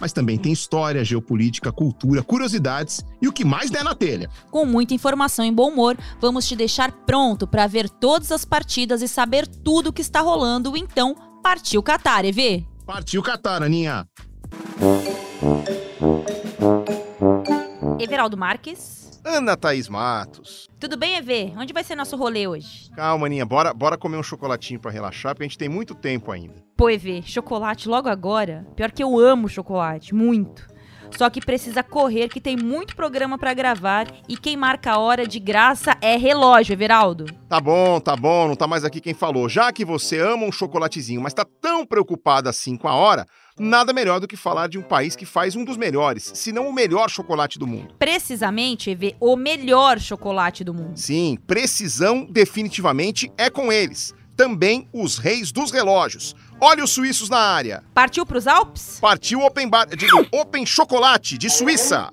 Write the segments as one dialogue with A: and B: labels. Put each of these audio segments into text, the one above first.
A: mas também tem história, geopolítica, cultura, curiosidades e o que mais der na telha.
B: Com muita informação e bom humor, vamos te deixar pronto para ver todas as partidas e saber tudo o que está rolando. Então, partiu Qatar, EV!
A: Partiu Qatar, Aninha!
B: Everaldo Marques.
C: Ana Thaís Matos.
B: Tudo bem, EV? Onde vai ser nosso rolê hoje?
C: Calma, Aninha, bora, bora comer um chocolatinho para relaxar, porque a gente tem muito tempo ainda.
B: Pô, EV, chocolate logo agora? Pior que eu amo chocolate, muito. Só que precisa correr, que tem muito programa para gravar e quem marca a hora de graça é relógio, Everaldo.
C: Tá bom, tá bom, não tá mais aqui quem falou. Já que você ama um chocolatezinho, mas tá tão preocupada assim com a hora, nada melhor do que falar de um país que faz um dos melhores, se não o melhor chocolate do mundo.
B: Precisamente, EV, o melhor chocolate do mundo.
C: Sim, precisão definitivamente é com eles. Também os reis dos relógios. Olha os suíços na área.
B: Partiu pros Alpes?
C: Partiu Open Bar, digo, Open Chocolate de Suíça.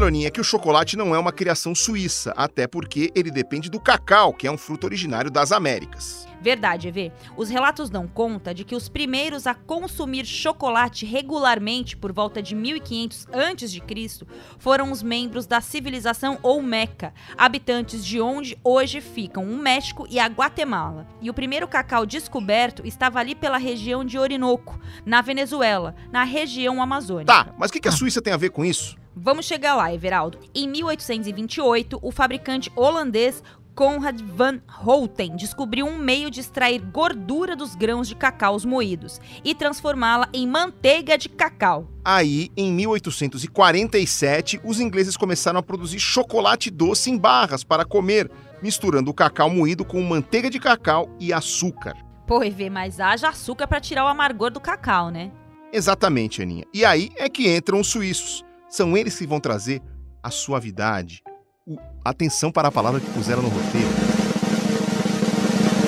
C: É claro, Aninha, que o chocolate não é uma criação suíça, até porque ele depende do cacau, que é um fruto originário das Américas.
B: Verdade, EV. Os relatos dão conta de que os primeiros a consumir chocolate regularmente por volta de 1500 a.C. foram os membros da civilização Olmeca, habitantes de onde hoje ficam o México e a Guatemala. E o primeiro cacau descoberto estava ali pela região de Orinoco, na Venezuela, na região amazônica.
C: Tá, mas o que que a Suíça tem a ver com isso?
B: Vamos chegar lá, Everaldo. Em 1828, o fabricante holandês Conrad van Houten descobriu um meio de extrair gordura dos grãos de cacaus moídos e transformá-la em manteiga de cacau.
C: Aí, em 1847, os ingleses começaram a produzir chocolate doce em barras para comer, misturando o cacau moído com manteiga de cacau e açúcar.
B: Pô, EV, mas haja açúcar para tirar o amargor do cacau, né?
C: Exatamente, Aninha. E aí é que entram os suíços. São eles que vão trazer a suavidade. O... Atenção para a palavra que puseram no roteiro.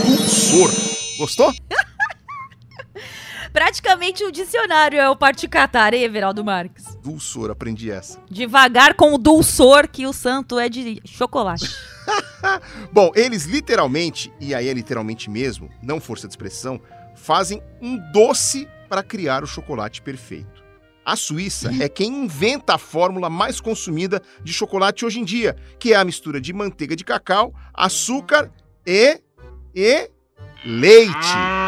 C: Dulçor. Gostou?
B: Praticamente o dicionário é o particatar, hein, Everaldo Marques?
C: Dulçor, aprendi essa.
B: Devagar com o dulçor que o santo é de chocolate.
C: Bom, eles literalmente, e aí é literalmente mesmo, não força de expressão, fazem um doce para criar o chocolate perfeito. A Suíça é quem inventa a fórmula mais consumida de chocolate hoje em dia, que é a mistura de manteiga de cacau, açúcar e e leite.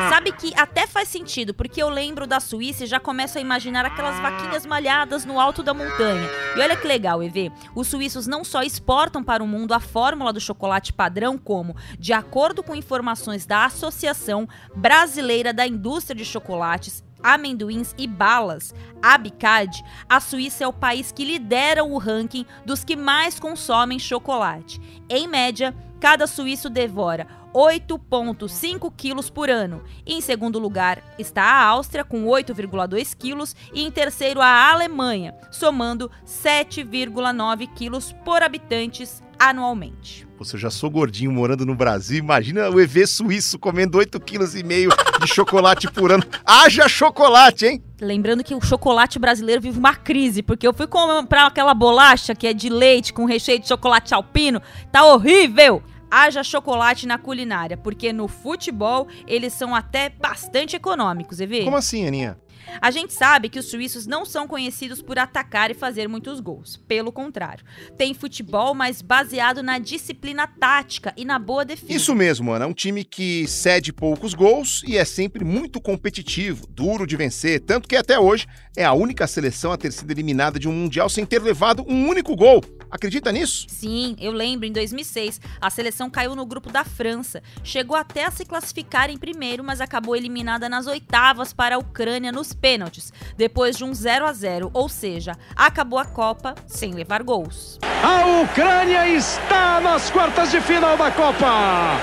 B: Sabe que até faz sentido, porque eu lembro da Suíça e já começo a imaginar aquelas vaquinhas malhadas no alto da montanha. E olha que legal, EV. Os suíços não só exportam para o mundo a fórmula do chocolate padrão, como, de acordo com informações da Associação Brasileira da Indústria de Chocolates, amendoins e balas, ABCAD, a Suíça é o país que lidera o ranking dos que mais consomem chocolate. Em média, cada suíço devora 8,5 quilos por ano. Em segundo lugar está a Áustria, com 8,2 quilos, e em terceiro a Alemanha, somando 7,9 quilos por habitantes anualmente.
C: Você já sou gordinho morando no Brasil, imagina o EV suíço comendo 8,5 kg de chocolate por ano. Haja chocolate, hein?
B: Lembrando que o chocolate brasileiro vive uma crise, porque eu fui comprar aquela bolacha que é de leite com recheio de chocolate alpino, tá horrível! Haja chocolate na culinária, porque no futebol eles são até bastante econômicos, Evê.
C: Como assim, Aninha?
B: A gente sabe que os suíços não são conhecidos por atacar e fazer muitos gols. Pelo contrário, tem futebol, mas baseado na disciplina tática e na boa defesa.
C: Isso mesmo, Ana. É um time que cede poucos gols e é sempre muito competitivo, duro de vencer, tanto que até hoje é a única seleção a ter sido eliminada de um Mundial sem ter levado um único gol. Acredita nisso?
B: Sim, eu lembro, em 2006, a seleção caiu no grupo da França. Chegou até a se classificar em primeiro, mas acabou eliminada nas oitavas para a Ucrânia nos pênaltis, depois de um 0 a 0, ou seja, acabou a Copa sem levar gols.
D: A Ucrânia está nas quartas de final da Copa.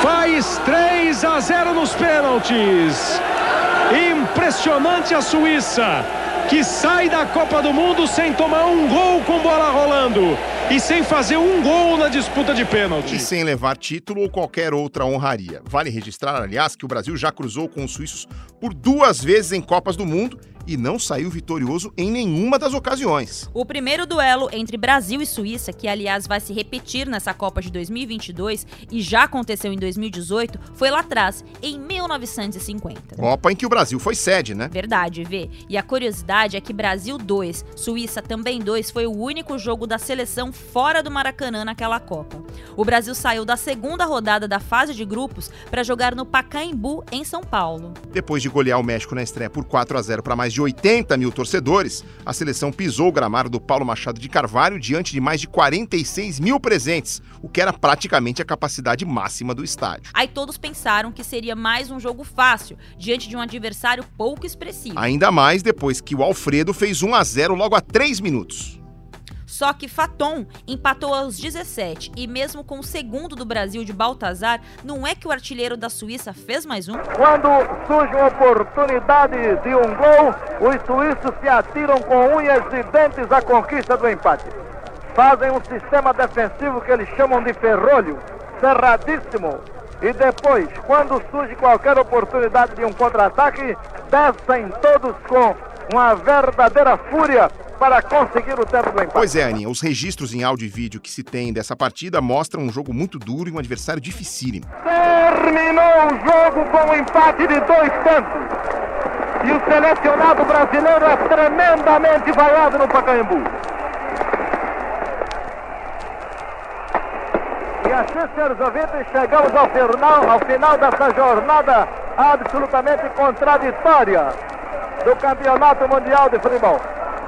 D: Faz 3 a 0 nos pênaltis. Impressionante a Suíça que sai da Copa do Mundo sem tomar um gol com bola rolando e sem fazer um gol na disputa de pênalti.
C: E sem levar título ou qualquer outra honraria. Vale registrar, aliás, que o Brasil já cruzou com os suíços por duas vezes em Copas do Mundo e não saiu vitorioso em nenhuma das ocasiões.
B: O primeiro duelo entre Brasil e Suíça, que aliás vai se repetir nessa Copa de 2022 e já aconteceu em 2018, foi lá atrás, em 1950.
C: Copa em que o Brasil foi sede, né?
B: Verdade, Vê. E a curiosidade é que Brasil 2, Suíça também 2 foi o único jogo da seleção fora do Maracanã naquela Copa. O Brasil saiu da segunda rodada da fase de grupos para jogar no Pacaembu, em São Paulo.
C: Depois de golear o México na estreia por 4 a 0 para mais de 80 mil torcedores, a seleção pisou o gramado do Paulo Machado de Carvalho diante de mais de 46 mil presentes, o que era praticamente a capacidade máxima do estádio.
B: Aí todos pensaram que seria mais um jogo fácil, diante de um adversário pouco expressivo.
C: Ainda mais depois que o Alfredo fez 1 a 0 logo a 3 minutos.
B: Só que Faton empatou aos 17 e mesmo com o segundo do Brasil de Baltazar, não é que o artilheiro da Suíça fez mais um?
E: Quando surge uma oportunidade de um gol, os suíços se atiram com unhas e dentes à conquista do empate. Fazem um sistema defensivo que eles chamam de ferrolho, cerradíssimo. E depois, quando surge qualquer oportunidade de um contra-ataque, descem todos com uma verdadeira fúria para conseguir o tempo do empate.
C: Pois é, Aninha, os registros em áudio e vídeo que se tem dessa partida mostram um jogo muito duro e um adversário dificílimo.
E: Terminou o jogo com um empate de dois tantos. E o selecionado brasileiro é tremendamente vaiado no Pacaembu. E assim, senhores ouvintes, chegamos ao final, ao final dessa jornada absolutamente contraditória do Campeonato Mundial de Futebol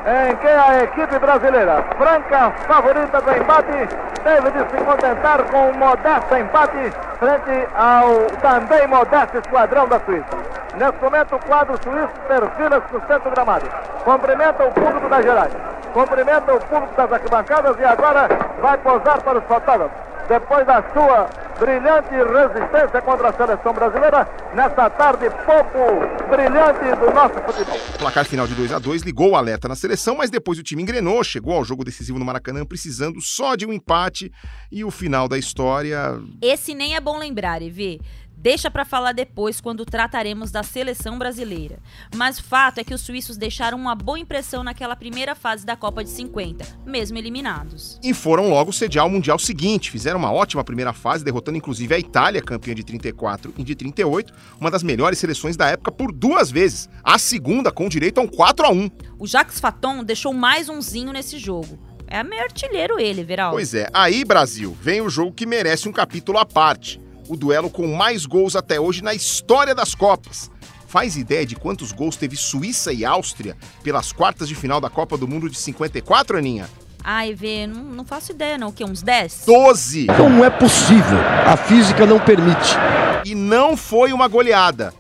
E: em que a equipe brasileira, franca favorita do empate, teve de se contentar com um modesto empate frente ao também modesto esquadrão da Suíça. Nesse momento, o quadro suíço perfila-se no centro gramado. Cumprimenta o público das gerais, cumprimenta o público das arquibancadas e agora vai posar para os fotógrafos depois da sua brilhante resistência contra a seleção brasileira nessa tarde pouco brilhante do nosso futebol.
C: O placar final de 2 a 2 ligou o alerta na seleção, mas depois o time engrenou, chegou ao jogo decisivo no Maracanã precisando só de um empate e o final da história.
B: Esse nem é bom lembrar, Evê. Deixa para falar depois quando trataremos da seleção brasileira. Mas o fato é que os suíços deixaram uma boa impressão naquela primeira fase da Copa de 50, mesmo eliminados.
C: E foram logo sediar o Mundial seguinte, fizeram uma ótima primeira fase, derrotando inclusive a Itália, campeã de 34 e de 38, uma das melhores seleções da época por duas vezes, a segunda com direito a um 4 a 1.
B: O Jacques Faton deixou mais umzinho nesse jogo. É meio artilheiro ele, Veral.
C: Pois é, aí Brasil, vem o jogo que merece um capítulo à parte o duelo com mais gols até hoje na história das Copas. Faz ideia de quantos gols teve Suíça e Áustria pelas quartas de final da Copa do Mundo de 54, Aninha?
B: Ai, Vê, não, não faço ideia não, o quê, uns 10?
C: 12!
F: Não é possível, a física não permite.
C: E não foi uma goleada.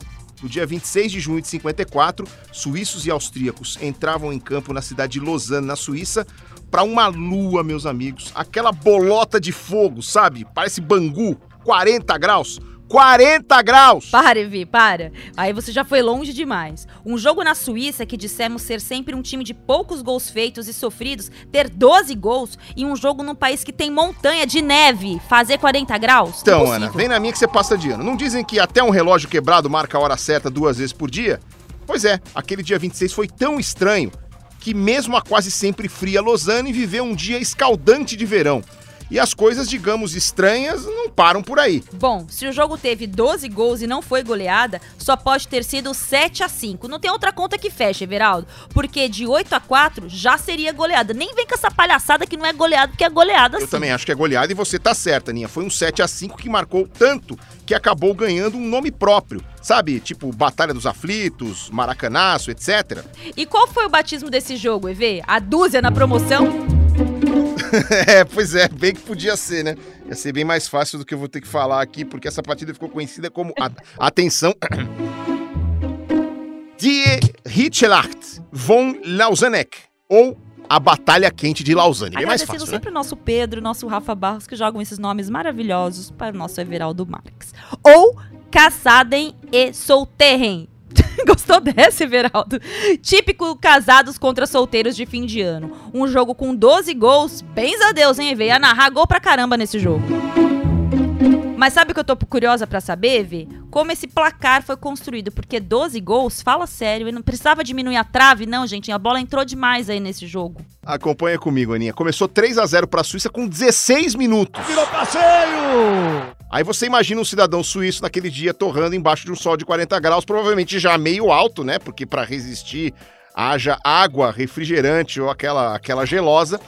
C: No dia 26 de junho de 54, suíços e austríacos entravam em campo na cidade de Lausanne, na Suíça, para uma lua, meus amigos. Aquela bolota de fogo, sabe? Parece Bangu. 40 graus. 40 graus!
B: Para, Evi, para. Aí você já foi longe demais. Um jogo na Suíça que dissemos ser sempre um time de poucos gols feitos e sofridos, ter 12 gols, e um jogo num país que tem montanha de neve, fazer 40 graus?
C: Então. Ana, vem na minha que você passa de ano. Não dizem que até um relógio quebrado marca a hora certa duas vezes por dia? Pois é, aquele dia 26 foi tão estranho que mesmo a quase sempre fria Lausanne viveu um dia escaldante de verão. E as coisas, digamos, estranhas não param por aí.
B: Bom, se o jogo teve 12 gols e não foi goleada, só pode ter sido 7 a 5 Não tem outra conta que feche, Everaldo. Porque de 8 a 4 já seria goleada. Nem vem com essa palhaçada que não é goleada, porque é goleada
C: Eu
B: sim.
C: também acho que é goleada e você tá certa, Aninha. Foi um 7 a 5 que marcou tanto que acabou ganhando um nome próprio. Sabe, tipo Batalha dos Aflitos, Maracanaço, etc.
B: E qual foi o batismo desse jogo, EV? A dúzia na promoção?
C: é, pois é, bem que podia ser, né? Ia ser bem mais fácil do que eu vou ter que falar aqui, porque essa partida ficou conhecida como. a- atenção. Die Hitschlacht von Lausanne, ou a Batalha Quente de Lausanne. Bem mais fácil, né?
B: sempre o nosso Pedro, o nosso Rafa Barros, que jogam esses nomes maravilhosos para o nosso Everaldo Marques. Ou Caçadem e Solterrem. Gostou dessa, Everaldo? Típico casados contra solteiros de fim de ano. Um jogo com 12 gols. Bens a Deus, hein, Evê? Ia narrar gol pra caramba nesse jogo. Mas sabe o que eu tô curiosa pra saber, Evê? Como esse placar foi construído? Porque 12 gols, fala sério, e não precisava diminuir a trave, não, gente. A bola entrou demais aí nesse jogo.
C: Acompanha comigo, Aninha. Começou 3 a 0 para a Suíça com 16 minutos.
D: Virou passeio!
C: Aí você imagina um cidadão suíço naquele dia torrando embaixo de um sol de 40 graus, provavelmente já meio alto, né? Porque para resistir haja água, refrigerante ou aquela, aquela gelosa.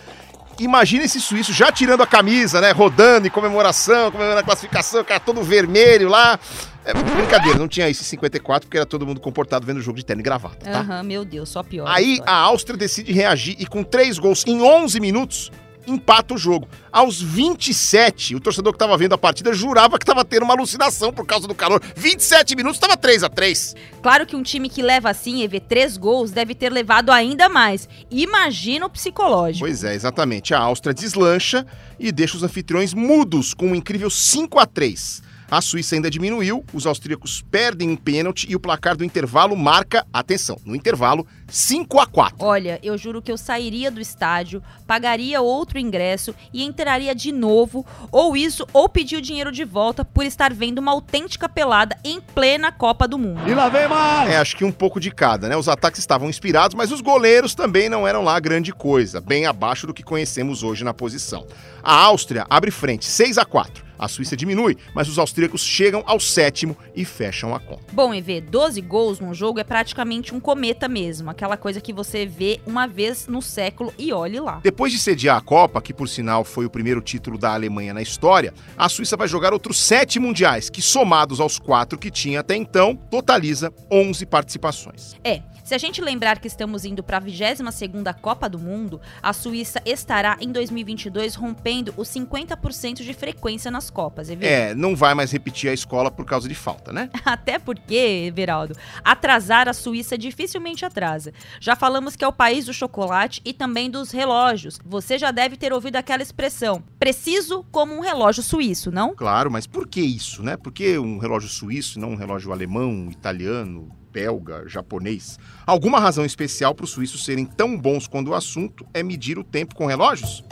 C: Imagina esse suíço já tirando a camisa, né? Rodando em comemoração, comemorando a classificação, o cara todo vermelho lá. É brincadeira, não tinha isso em 54, porque era todo mundo comportado vendo o jogo de terno e gravata, tá?
B: Aham, meu Deus, só pior.
C: Aí a Áustria decide reagir e com três gols em 11 minutos empata o jogo. Aos 27, o torcedor que estava vendo a partida jurava que estava tendo uma alucinação por causa do calor. 27 minutos estava 3 a 3.
B: Claro que um time que leva assim, EV, três gols, deve ter levado ainda mais. Imagina o psicológico.
C: Pois é, exatamente. A Áustria deslancha e deixa os anfitriões mudos com um incrível 5 a 3. A Suíça ainda diminuiu, os austríacos perdem um pênalti e o placar do intervalo marca, atenção, no intervalo, 5 a 4.
B: Olha, eu juro que eu sairia do estádio, pagaria outro ingresso e entraria de novo, ou isso, ou pedir o dinheiro de volta por estar vendo uma autêntica pelada em plena Copa do Mundo.
D: E lá vem mais!
C: É, acho que um pouco de cada, né? Os ataques estavam inspirados, mas os goleiros também não eram lá grande coisa, bem abaixo do que conhecemos hoje na posição. A Áustria abre frente, 6 a 4. A Suíça diminui, mas os austríacos chegam ao sétimo e fecham a conta.
B: Bom, EV, 12 gols num jogo é praticamente um cometa mesmo, aquela coisa que você vê uma vez no século e olhe lá.
C: Depois de sediar a Copa, que por sinal foi o primeiro título da Alemanha na história, a Suíça vai jogar outros sete mundiais, que somados aos quatro que tinha até então, totaliza 11 participações.
B: É, se a gente lembrar que estamos indo para a 22ª Copa do Mundo, a Suíça estará em 2022 rompendo os 50% de frequência nas Copas, EV.
C: É, não vai mais repetir a escola por causa de falta, né?
B: Até porque, Everaldo, atrasar a Suíça dificilmente atrasa. Já falamos que é o país do chocolate e também dos relógios. Você já deve ter ouvido aquela expressão: preciso como um relógio suíço, não?
C: Claro, mas por que isso, né? Por que um relógio suíço e não um relógio alemão, italiano, belga, japonês? Alguma razão especial para os suíços serem tão bons quando o assunto é medir o tempo com relógios?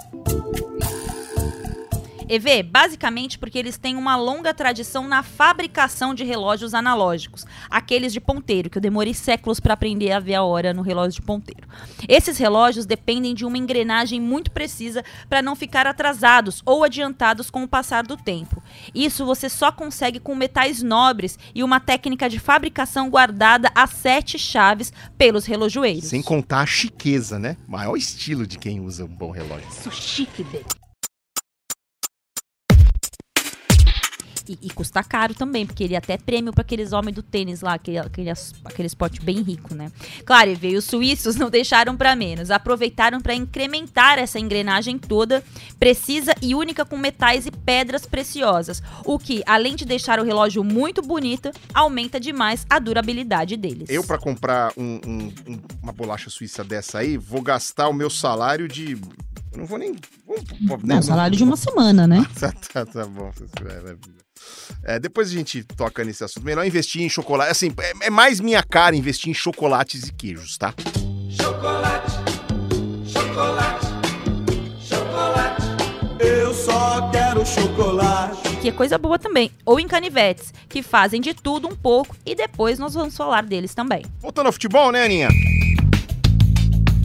B: EV, basicamente porque eles têm uma longa tradição na fabricação de relógios analógicos, aqueles de ponteiro, que eu demorei séculos para aprender a ver a hora no relógio de ponteiro. Esses relógios dependem de uma engrenagem muito precisa para não ficar atrasados ou adiantados com o passar do tempo. Isso você só consegue com metais nobres e uma técnica de fabricação guardada a sete chaves pelos relojoeiros.
C: Sem contar a chiqueza, né? Maior estilo de quem usa um bom relógio.
B: Isso chique, velho. E, e custa caro também, porque ele é até prêmio para aqueles homens do tênis lá, aquele, aquele, aquele esporte bem rico, né? Claro, e veio os suíços não deixaram para menos, aproveitaram para incrementar essa engrenagem toda, precisa e única com metais e pedras preciosas, o que, além de deixar o relógio muito bonito, aumenta demais a durabilidade deles.
C: Eu, para comprar um- um- um- uma bolacha suíça dessa aí, vou gastar o meu salário de. Eu não vou nem. vou- né?
G: Não, salário de uma semana, né?
C: Tá, tá, tá bom. É, depois a gente toca nesse assunto. Melhor investir em chocolate. Assim, é, é mais minha cara investir em chocolates e queijos, tá?
H: Eu só quero chocolate.
B: que é coisa boa também, ou em canivetes, que fazem de tudo um pouco e depois nós vamos falar deles também.
C: Voltando ao futebol, né, Aninha?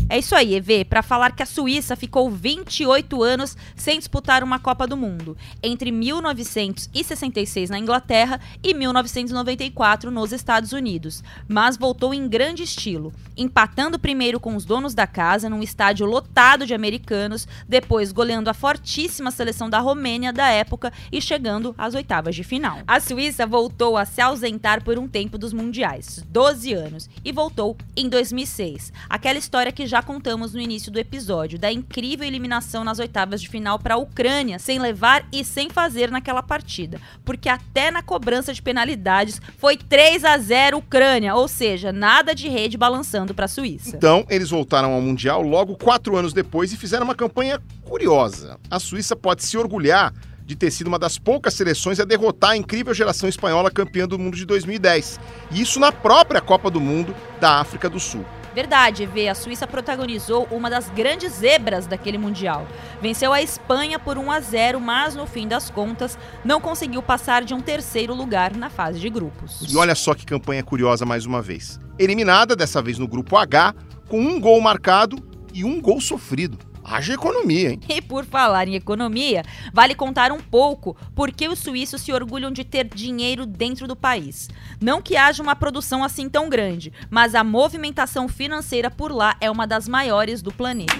B: É isso aí, EV, para falar que a Suíça ficou 28 anos sem disputar uma Copa do Mundo, entre 1966 na Inglaterra e 1994 nos Estados Unidos, mas voltou em grande estilo, empatando primeiro com os donos da casa num estádio lotado de americanos, depois goleando a fortíssima seleção da Romênia da época e chegando às oitavas de final. A Suíça voltou a se ausentar por um tempo dos mundiais, 12 anos, e voltou em 2006. Aquela história que já contamos no início do episódio, da incrível eliminação nas oitavas de final para a Ucrânia, sem levar e sem fazer naquela partida, porque até na cobrança de penalidades foi 3 a 0 Ucrânia, ou seja, nada de rede balançando para a Suíça.
C: Então, eles voltaram ao Mundial logo quatro anos depois e fizeram uma campanha curiosa. A Suíça pode se orgulhar de ter sido uma das poucas seleções a derrotar a incrível geração espanhola campeã do mundo de 2010. E isso na própria Copa do Mundo da África do Sul.
B: Verdade, Vê, a Suíça protagonizou uma das grandes zebras daquele Mundial. Venceu a Espanha por 1 a 0, mas no fim das contas não conseguiu passar de um terceiro lugar na fase de grupos.
C: E olha só que campanha curiosa mais uma vez. Eliminada, dessa vez no grupo H, com um gol marcado e um gol sofrido. Haja economia, hein?
B: E por falar em economia, vale contar um pouco por que os suíços se orgulham de ter dinheiro dentro do país. Não que haja uma produção assim tão grande, mas a movimentação financeira por lá é uma das maiores do planeta.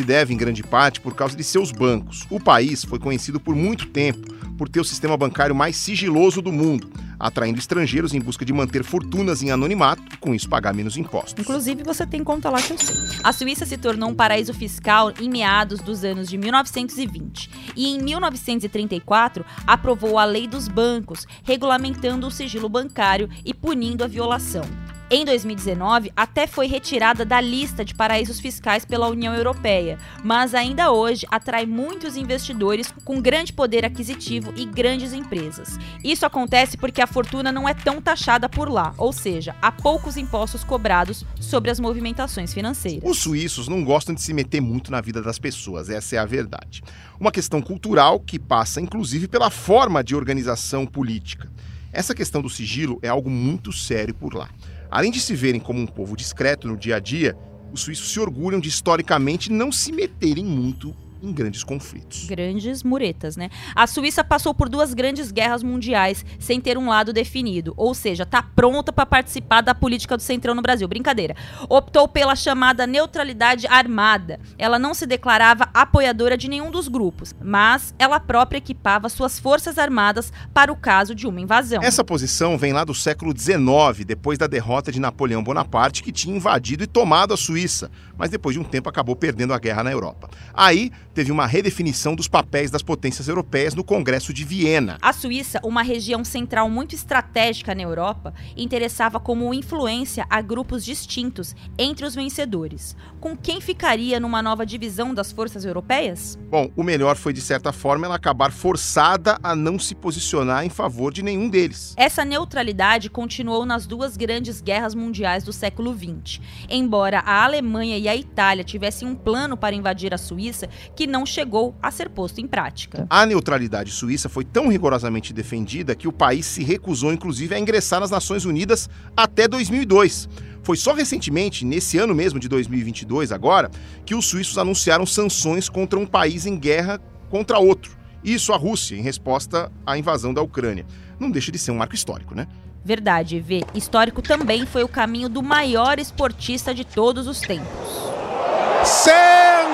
C: Se deve, em grande parte, por causa de seus bancos. O país foi conhecido por muito tempo por ter o sistema bancário mais sigiloso do mundo, atraindo estrangeiros em busca de manter fortunas em anonimato e, com isso, pagar menos impostos.
B: Inclusive, você tem conta lá que eu sei. A Suíça se tornou um paraíso fiscal em meados dos anos de 1920 e, em 1934, aprovou a Lei dos Bancos, regulamentando o sigilo bancário e punindo a violação. Em 2019, até foi retirada da lista de paraísos fiscais pela União Europeia, mas ainda hoje atrai muitos investidores com grande poder aquisitivo e grandes empresas. Isso acontece porque a fortuna não é tão taxada por lá, ou seja, há poucos impostos cobrados sobre as movimentações financeiras.
C: Os suíços não gostam de se meter muito na vida das pessoas, essa é a verdade. Uma questão cultural que passa inclusive pela forma de organização política. Essa questão do sigilo é algo muito sério por lá. Além de se verem como um povo discreto no dia a dia, os suíços se orgulham de historicamente não se meterem muito em grandes conflitos.
B: Grandes muretas, né? A Suíça passou por duas grandes guerras mundiais sem ter um lado definido, ou seja, tá pronta para participar da política do Centrão no Brasil. Brincadeira. Optou pela chamada neutralidade armada. Ela não se declarava apoiadora de nenhum dos grupos, mas ela própria equipava suas forças armadas para o caso de uma invasão.
C: Essa posição vem lá do século XIX, depois da derrota de Napoleão Bonaparte, que tinha invadido e tomado a Suíça, mas depois de um tempo acabou perdendo a guerra na Europa. Aí teve uma redefinição dos papéis das potências europeias no Congresso de Viena.
B: A Suíça, uma região central muito estratégica na Europa, interessava como influência a grupos distintos entre os vencedores. Com quem ficaria numa nova divisão das forças europeias?
C: Bom, o melhor foi, de certa forma, ela acabar forçada a não se posicionar em favor de nenhum deles.
B: Essa neutralidade continuou nas duas grandes guerras mundiais do século XX. Embora a Alemanha e a Itália tivessem um plano para invadir a Suíça, que não chegou a ser posto em prática.
C: A neutralidade suíça foi tão rigorosamente defendida que o país se recusou, inclusive, a ingressar nas Nações Unidas até 2002. Foi só recentemente, nesse ano mesmo de 2022, agora, que os suíços anunciaram sanções contra um país em guerra contra outro. Isso a Rússia, em resposta à invasão da Ucrânia. Não deixa de ser um marco histórico, né?
B: Verdade, Vê. Histórico também foi o caminho do maior esportista de todos os tempos.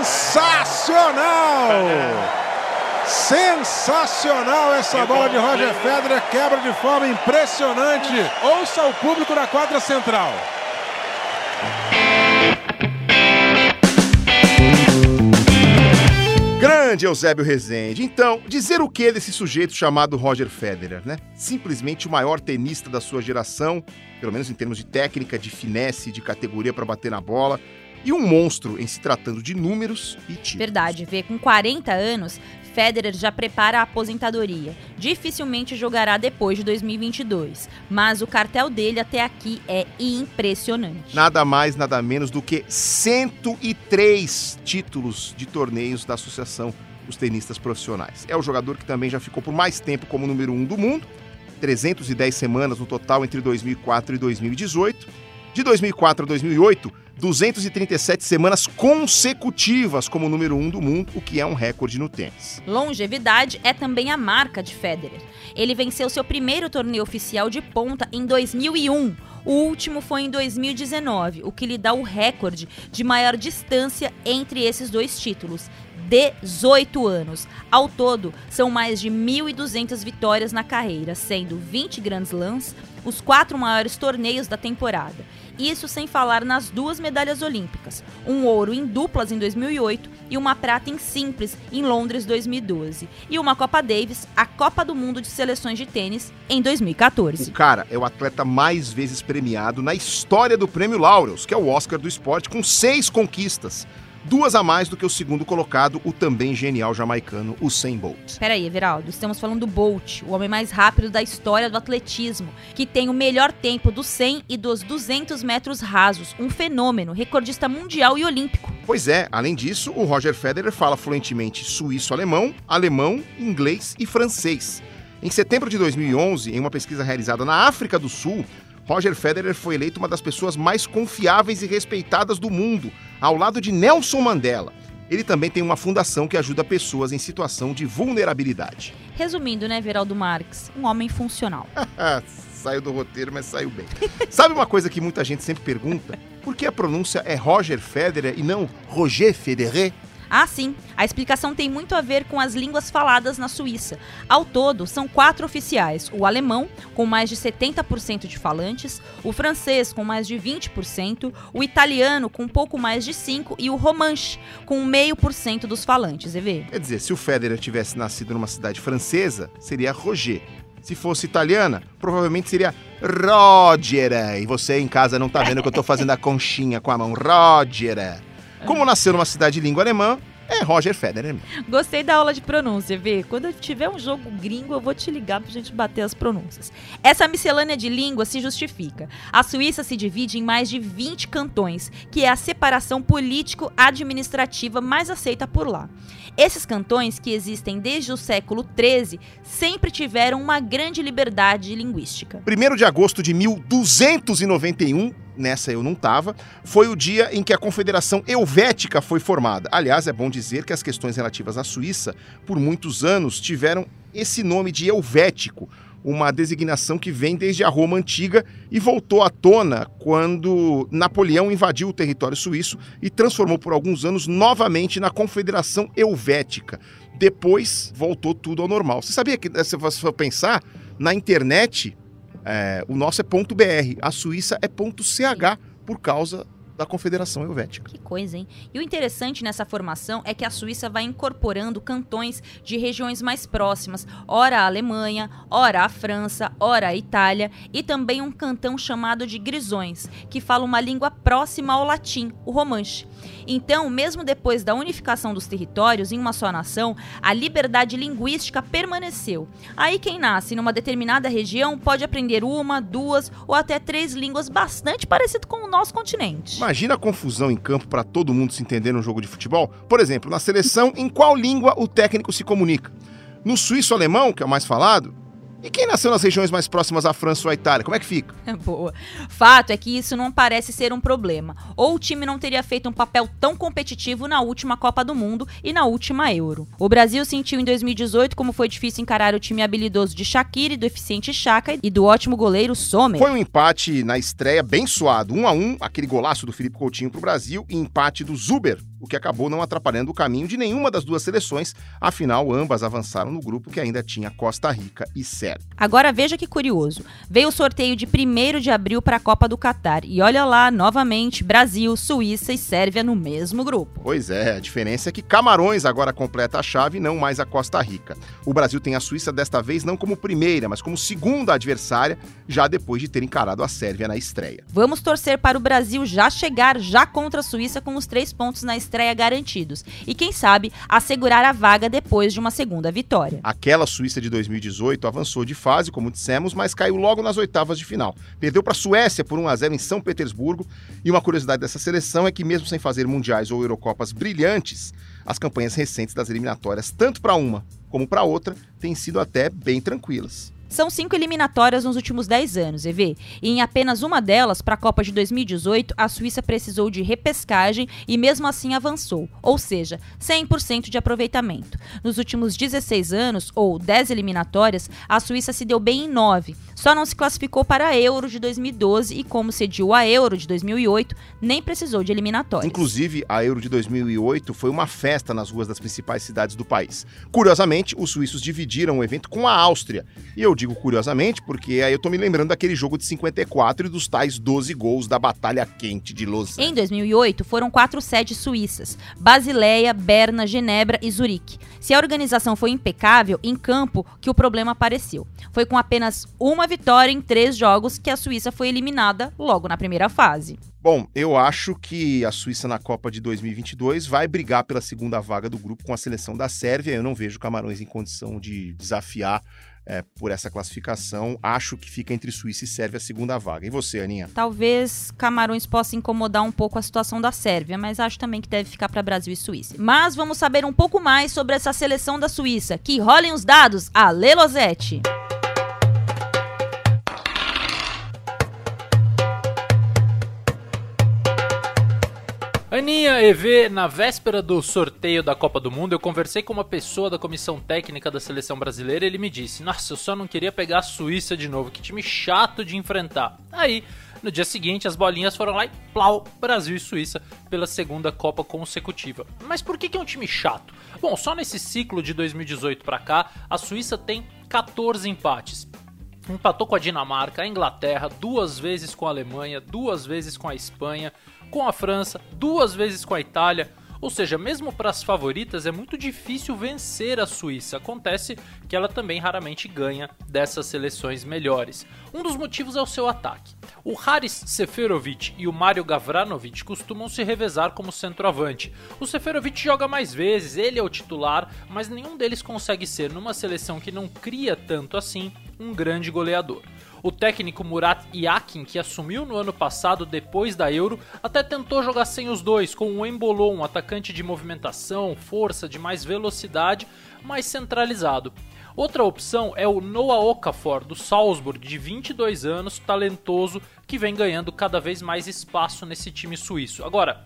D: Sensacional! Sensacional essa bola de Roger Federer, quebra de forma impressionante. Ouça o público da quadra central.
C: Grande Eusébio Rezende. Então, dizer o que desse sujeito chamado Roger Federer, né? Simplesmente o maior tenista da sua geração, pelo menos em termos de técnica, de finesse, de categoria para bater na bola e um monstro em se tratando de números e títulos.
B: Verdade, vê, com 40 anos, Federer já prepara a aposentadoria. Dificilmente jogará depois de 2022, mas o cartel dele até aqui é impressionante.
C: Nada mais, nada menos do que 103 títulos de torneios da Associação dos Tenistas Profissionais. É o jogador que também já ficou por mais tempo como número um do mundo, 310 semanas no total entre 2004 e 2018 De 2004 a 2008, 237 semanas consecutivas como número um do mundo, o que é um recorde no tênis.
B: Longevidade é também a marca de Federer. Ele venceu seu primeiro torneio oficial de ponta em 2001. O último foi em 2019, o que lhe dá o recorde de maior distância entre esses dois títulos. 18 anos. Ao todo, são mais de 1.200 vitórias na carreira, sendo 20 Grand Slams, os quatro maiores torneios da temporada. Isso sem falar nas duas medalhas olímpicas, um ouro em duplas em 2008 e uma prata em simples em Londres 2012, e uma Copa Davis, a Copa do Mundo de Seleções de Tênis, em 2014.
C: O cara é o atleta mais vezes premiado na história do Prêmio Laureus, que é o Oscar do esporte, com seis conquistas duas a mais do que o segundo colocado, o também genial jamaicano Usain Bolt.
B: Peraí, Everaldo, estamos falando do Bolt, o homem mais rápido da história do atletismo, que tem o melhor tempo dos 100 e dos 200 metros rasos, um fenômeno, recordista mundial e olímpico.
C: Pois é, além disso, o Roger Federer fala fluentemente suíço-alemão, alemão, inglês e francês. Em setembro de 2011, em uma pesquisa realizada na África do Sul, Roger Federer foi eleito uma das pessoas mais confiáveis e respeitadas do mundo, ao lado de Nelson Mandela. Ele também tem uma fundação que ajuda pessoas em situação de vulnerabilidade.
B: Resumindo, né, Veraldo Marques? Um homem funcional.
C: saiu do roteiro, mas saiu bem. Sabe uma coisa que muita gente sempre pergunta? Por que a pronúncia é Roger Federer e não Roger Federer?
B: Ah, sim. A explicação tem muito a ver com as línguas faladas na Suíça. Ao todo, são quatro oficiais: o alemão, com mais de 70% de falantes, o francês, com mais de 20%, o italiano, com pouco mais de 5% e o romanche, com meio por cento dos falantes, EV.
C: Quer dizer, se o Federer tivesse nascido numa cidade francesa, seria Roger. Se fosse italiana, provavelmente seria Roger. E você em casa não tá vendo que eu tô fazendo a conchinha com a mão. Roger. Como nasceu numa cidade de língua alemã, é Roger Federer.
B: Gostei da aula de pronúncia, vê? Quando eu tiver um jogo gringo, eu vou te ligar pra gente bater as pronúncias. Essa miscelânea de línguas se justifica. A Suíça se divide em mais de 20 cantões, que é a separação político-administrativa mais aceita por lá. Esses cantões, que existem desde o século XIII, sempre tiveram uma grande liberdade linguística.
C: 1 de agosto de 1291, nessa eu não estava, foi o dia em que a Confederação Helvética foi formada. Aliás, é bom dizer que as questões relativas à Suíça, por muitos anos, tiveram esse nome de helvético, uma designação que vem desde a Roma antiga e voltou à tona quando Napoleão invadiu o território suíço e transformou por alguns anos novamente na Confederação Helvética. Depois voltou tudo ao normal. Você sabia que, se você for pensar, na internet, é, o nosso é .br, a Suíça é .ch por causa da Confederação Helvética.
B: Que coisa, hein? E o interessante nessa formação é que a Suíça vai incorporando cantões de regiões mais próximas, ora a Alemanha, ora a França, ora a Itália, e também um cantão chamado de Grisões, que fala uma língua próxima ao latim, o romanche. Então, mesmo depois da unificação dos territórios em uma só nação, a liberdade linguística permaneceu. Aí quem nasce numa determinada região pode aprender uma, duas ou até três línguas bastante parecido com o nosso continente.
C: Imagina a confusão em campo para todo mundo se entender no jogo de futebol. Por exemplo, na seleção, em qual língua o técnico se comunica? No suíço-alemão, que é o mais falado, e quem nasceu nas regiões mais próximas à França ou à Itália? Como é que fica?
B: Boa. Fato é que isso não parece ser um problema. Ou o time não teria feito um papel tão competitivo na última Copa do Mundo e na última Euro. O Brasil sentiu em 2018 como foi difícil encarar o time habilidoso de Shaqiri, do eficiente Chaka e do ótimo goleiro Sommer.
C: Foi um empate na estreia bem suado, 1 um a 1 um, aquele golaço do Felipe Coutinho pro Brasil e empate do Zuber o que acabou não atrapalhando o caminho de nenhuma das duas seleções, afinal, ambas avançaram no grupo que ainda tinha Costa Rica e Sérvia.
B: Agora veja que curioso: veio o sorteio de 1 de abril para a Copa do Catar, e olha lá, novamente, Brasil, Suíça e Sérvia no mesmo grupo.
C: Pois é, a diferença é que Camarões agora completa a chave e não mais a Costa Rica. O Brasil tem a Suíça desta vez não como primeira, mas como segunda adversária, já depois de ter encarado a Sérvia na estreia.
B: Vamos torcer para o Brasil já chegar já contra a Suíça com os três pontos na estreia estreia garantidos e, quem sabe, assegurar a vaga depois de uma segunda vitória.
C: Aquela Suíça de 2018 avançou de fase, como dissemos, mas caiu logo nas oitavas de final. Perdeu para a Suécia por 1 a 0 em São Petersburgo. E uma curiosidade dessa seleção é que, mesmo sem fazer mundiais ou Eurocopas brilhantes, as campanhas recentes das eliminatórias, tanto para uma como para outra, têm sido até bem tranquilas.
B: São cinco eliminatórias nos últimos 10 anos, EV, e em apenas uma delas, para a Copa de 2018, a Suíça precisou de repescagem e mesmo assim avançou, ou seja, 100% de aproveitamento. Nos últimos 16 anos, ou 10 eliminatórias, a Suíça se deu bem em 9, só não se classificou para a Euro de 2012 e, como cediu a Euro de 2008, nem precisou de eliminatórias.
C: Inclusive, a Euro de 2008 foi uma festa nas ruas das principais cidades do país. Curiosamente, os suíços dividiram o evento com a Áustria. E eu digo curiosamente porque aí eu tô me lembrando daquele jogo de 54 e dos tais 12 gols da Batalha Quente de Lausanne.
B: Em 2008, foram quatro sedes suíças: Basileia, Berna, Genebra e Zurique. Se a organização foi impecável, em campo que o problema apareceu. Foi com apenas uma vitória em três jogos que a Suíça foi eliminada logo na primeira fase.
C: Bom, eu acho que a Suíça na Copa de 2022 vai brigar pela segunda vaga do grupo com a seleção da Sérvia. Eu não vejo Camarões em condição de desafiar é, por essa classificação. Acho que fica entre Suíça e Sérvia a segunda vaga. E você, Aninha?
B: Talvez Camarões possa incomodar um pouco a situação da Sérvia, mas acho também que deve ficar para Brasil e Suíça. Mas vamos saber um pouco mais sobre essa seleção da Suíça. Que rolem os dados, Ale Losetti!
G: Aninha EV, na véspera do sorteio da Copa do Mundo, eu conversei com uma pessoa da comissão técnica da seleção brasileira e ele me disse: Nossa, eu só não queria pegar a Suíça de novo, que time chato de enfrentar. Aí, no dia seguinte, as bolinhas foram lá e plau, Brasil e Suíça pela segunda Copa consecutiva. Mas por que, que é um time chato? Bom, só nesse ciclo de 2018 para cá, a Suíça tem 14 empates empatou com a Dinamarca, a Inglaterra, duas vezes com a Alemanha, duas vezes com a Espanha, com a França, duas vezes com a Itália. Ou seja, mesmo para as favoritas é muito difícil vencer a Suíça. Acontece que ela também raramente ganha dessas seleções melhores. Um dos motivos é o seu ataque. O Haris Seferovic e o Mario Gavranovic costumam se revezar como centroavante. O Seferovic joga mais vezes, ele é o titular, mas nenhum deles consegue ser, numa seleção que não cria tanto assim, um grande goleador. O técnico Murat Yakin, que assumiu no ano passado depois da Euro, até tentou jogar sem os dois, com o Embolou, um atacante de movimentação, força, de mais velocidade, mais centralizado. Outra opção é o Noah Okafor, do Salzburg, de 22 anos, talentoso, que vem ganhando cada vez mais espaço nesse time suíço. Agora,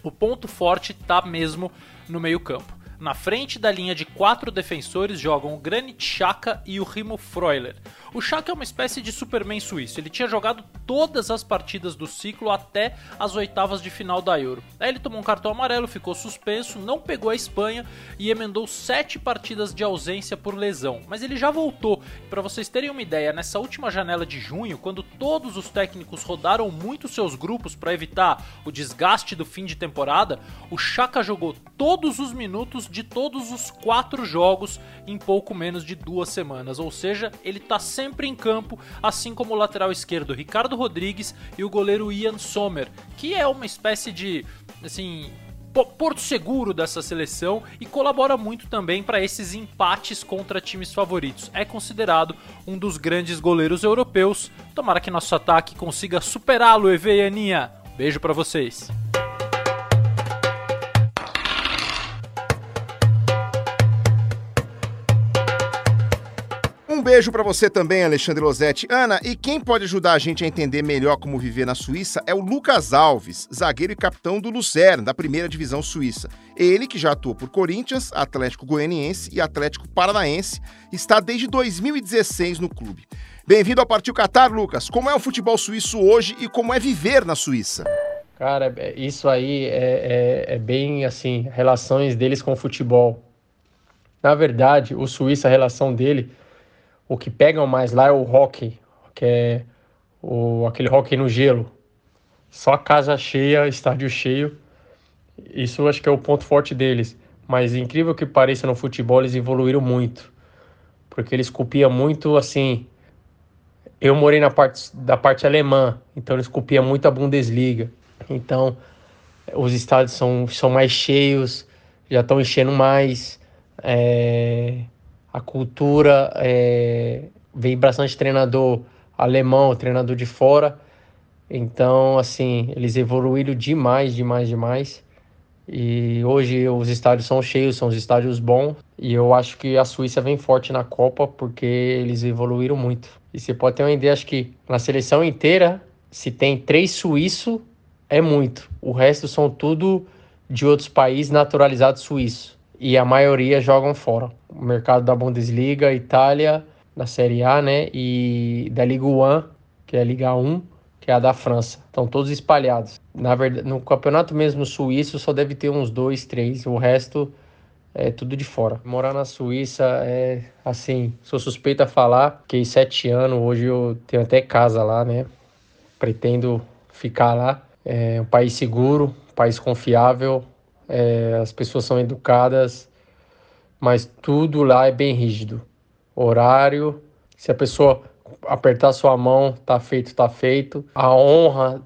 G: o ponto forte está mesmo no meio-campo. Na frente da linha de quatro defensores jogam o Granit Xhaka e o Rimo Freuler. O Xhaka é uma espécie de Superman suíço. Ele tinha jogado todas as partidas do ciclo até as oitavas de final da Euro. Aí ele tomou um cartão amarelo, ficou suspenso, não pegou a Espanha e emendou sete partidas de ausência por lesão. Mas ele já voltou. Para vocês terem uma ideia, nessa última janela de junho, quando todos os técnicos rodaram muito seus grupos para evitar o desgaste do fim de temporada, o Xhaka jogou todos os minutos de todos os quatro jogos em pouco menos de duas semanas. Ou seja, ele está sempre em campo, assim como o lateral esquerdo Ricardo Rodrigues e o goleiro Ian Sommer, que é uma espécie de assim porto seguro dessa seleção e colabora muito também para esses empates contra times favoritos. É considerado um dos grandes goleiros europeus. Tomara que nosso ataque consiga superá-lo, Eveianinha. Beijo para vocês.
C: Beijo para você também, Alexandre Losetti. Ana, e quem pode ajudar a gente a entender melhor como viver na Suíça é o Lucas Alves, zagueiro e capitão do Lucerne, da primeira divisão suíça. Ele, que já atuou por Corinthians, Atlético Goianiense e Atlético Paranaense, está desde 2016 no clube. Bem-vindo ao Partiu Qatar, Lucas. Como é o futebol suíço hoje e como é viver na Suíça?
I: Cara, é, isso aí é, é, é bem assim, relações deles com o futebol. Na verdade, o suíço, a relação dele o que pegam mais lá é o hockey, que é o, aquele hockey no gelo. Só casa cheia, estádio cheio. Isso acho que é o ponto forte deles. Mas incrível que pareça no futebol, eles evoluíram muito. Porque eles copiam muito assim. Eu morei na parte da parte alemã, então eles copiam muito a Bundesliga. Então os estádios são, são mais cheios, já estão enchendo mais. É a cultura, é, vem bastante treinador alemão, treinador de fora. Então, assim, eles evoluíram demais, demais, demais. E hoje os estádios são cheios, são os estádios bons. E eu acho que a Suíça vem forte na Copa porque eles evoluíram muito. E você pode ter uma ideia, acho que na seleção inteira, se tem três suíços, é muito. O resto são tudo de outros países naturalizados suíços. E a maioria jogam fora. O mercado da Bundesliga, Itália, da Série A, né? E da Liga 1, que é a Liga 1, que é a da França. Estão todos espalhados. Na verdade, no campeonato mesmo suíço só deve ter uns dois, três. O resto é tudo de fora. Morar na Suíça é assim, sou suspeito a falar, fiquei sete anos, hoje eu tenho até casa lá, né? Pretendo ficar lá. É um país seguro, um país confiável, é, as pessoas são educadas, mas tudo lá é bem rígido. Horário, se a pessoa apertar sua mão, tá feito, tá feito. A honra